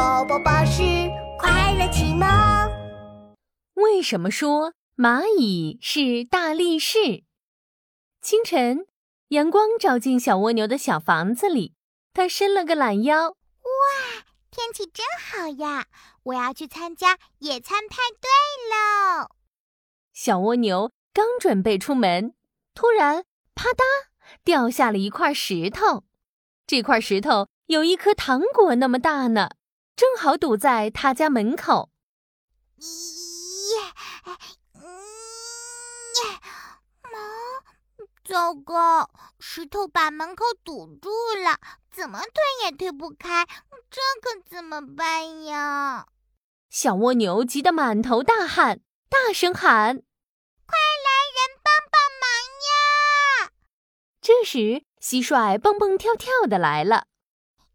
宝宝巴士快乐启蒙。为什么说蚂蚁是大力士？清晨，阳光照进小蜗牛的小房子里，它伸了个懒腰。哇，天气真好呀！我要去参加野餐派对喽。小蜗牛刚准备出门，突然啪嗒掉下了一块石头。这块石头有一颗糖果那么大呢，正好堵在他家门口。咦，嗯，妈，糟糕，石头把门口堵住了，怎么推也推不开，这可怎么办呀？小蜗牛急得满头大汗，大声喊：“快来人帮帮忙呀！”这时。蟋蟀蹦蹦跳跳的来了。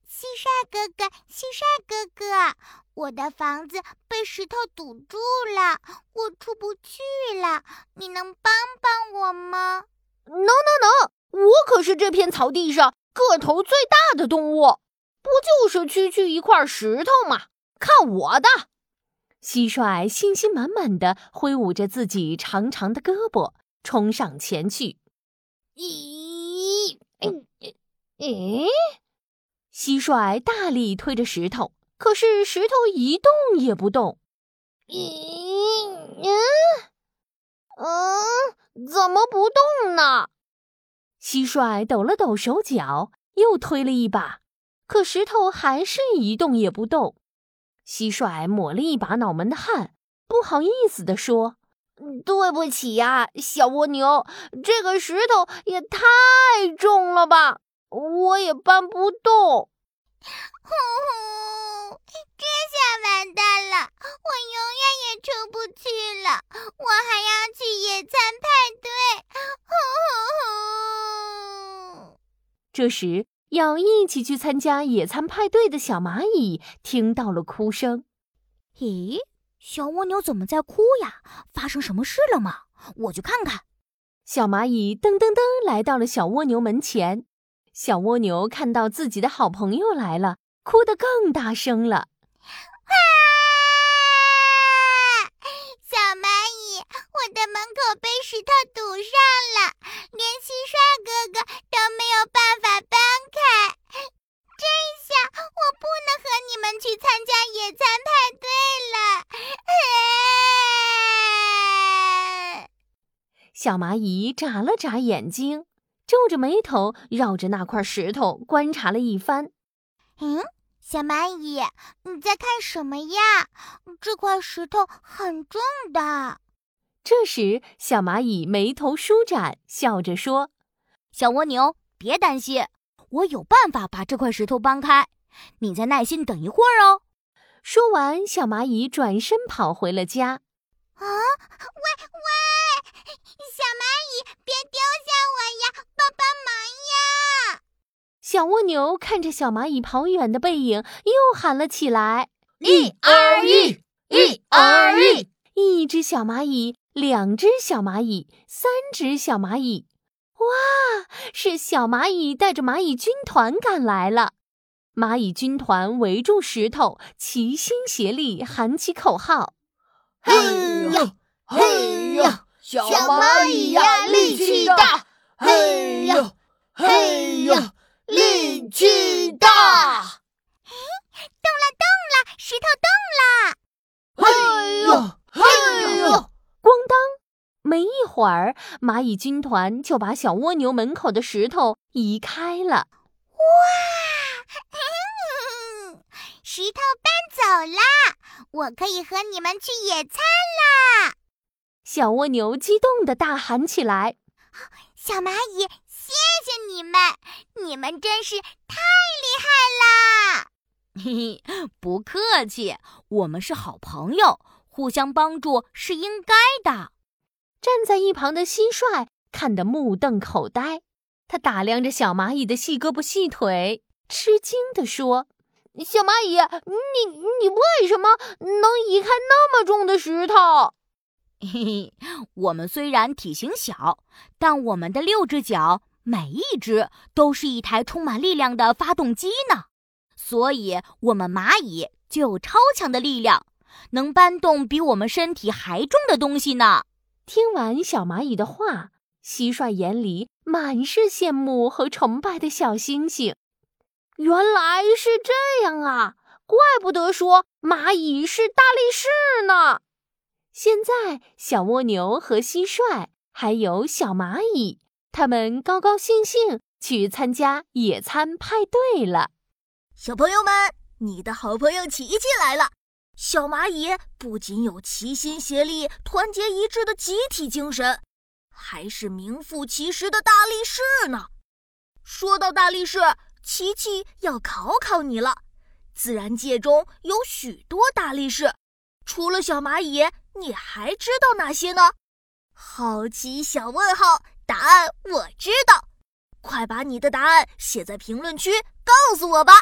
蟋蟀哥哥，蟋蟀哥哥，我的房子被石头堵住了，我出不去了，你能帮帮我吗？能能能！我可是这片草地上个头最大的动物，不就是区区一块石头吗？看我的！蟋蟀信心满满的挥舞着自己长长的胳膊，冲上前去。咦！诶，蟋蟀大力推着石头，可是石头一动也不动。咦，嗯，嗯，怎么不动呢？蟋蟀抖了抖手脚，又推了一把，可石头还是一动也不动。蟋蟀抹了一把脑门的汗，不好意思地说：“对不起呀，小蜗牛，这个石头也太重了吧。”我也搬不动，呼呼，这下完蛋了，我永远也出不去了。我还要去野餐派对，呼呼呼。这时，要一起去参加野餐派对的小蚂蚁听到了哭声。咦，小蜗牛怎么在哭呀？发生什么事了吗？我去看看。小蚂蚁噔噔噔来到了小蜗牛门前。小蜗牛看到自己的好朋友来了，哭得更大声了。啊！小蚂蚁，我的门口被石头堵上了，连蟋蟀哥哥都没有办法搬开。这下我不能和你们去参加野餐派对了。小蚂蚁眨了眨眼睛。皱着眉头，绕着那块石头观察了一番。嗯，小蚂蚁，你在看什么呀？这块石头很重的。这时，小蚂蚁眉头舒展，笑着说：“小蜗牛，别担心，我有办法把这块石头搬开。你再耐心等一会儿哦。”说完，小蚂蚁转身跑回了家。啊！喂喂，小蚂蚁，小蜗牛看着小蚂蚁跑远的背影，又喊了起来：“一二一，一二一！”一只小蚂蚁，两只小蚂蚁，三只小蚂蚁。哇！是小蚂蚁带着蚂蚁军团赶来了。蚂蚁军团围住石头，齐心协力喊起口号。嘿呀，嘿呀，小蚂蚁呀，力气大！嘿呀，嘿呀，力气大！哎，动了，动了，石头动了！嘿呀，嘿呀，咣当！没一会儿，蚂蚁军团就把小蜗牛门口的石头移开了。哇！石头搬走啦！我可以和你们去野餐啦！小蜗牛激动的大喊起来：“小蚂蚁，谢谢你们！你们真是太厉害啦！”嘿嘿，不客气，我们是好朋友，互相帮助是应该的。站在一旁的蟋蟀看得目瞪口呆，他打量着小蚂蚁的细胳膊细腿，吃惊地说。小蚂蚁，你你为什么能移开那么重的石头？嘿嘿，我们虽然体型小，但我们的六只脚每一只都是一台充满力量的发动机呢。所以，我们蚂蚁就有超强的力量，能搬动比我们身体还重的东西呢。听完小蚂蚁的话，蟋蟀眼里满是羡慕和崇拜的小星星。原来是这样啊！怪不得说蚂蚁是大力士呢。现在，小蜗牛和蟋蟀还有小蚂蚁，他们高高兴兴去参加野餐派对了。小朋友们，你的好朋友琪琪来了。小蚂蚁不仅有齐心协力、团结一致的集体精神，还是名副其实的大力士呢。说到大力士，琪琪要考考你了。自然界中有许多大力士，除了小蚂蚁。你还知道哪些呢？好奇小问号，答案我知道，快把你的答案写在评论区告诉我吧。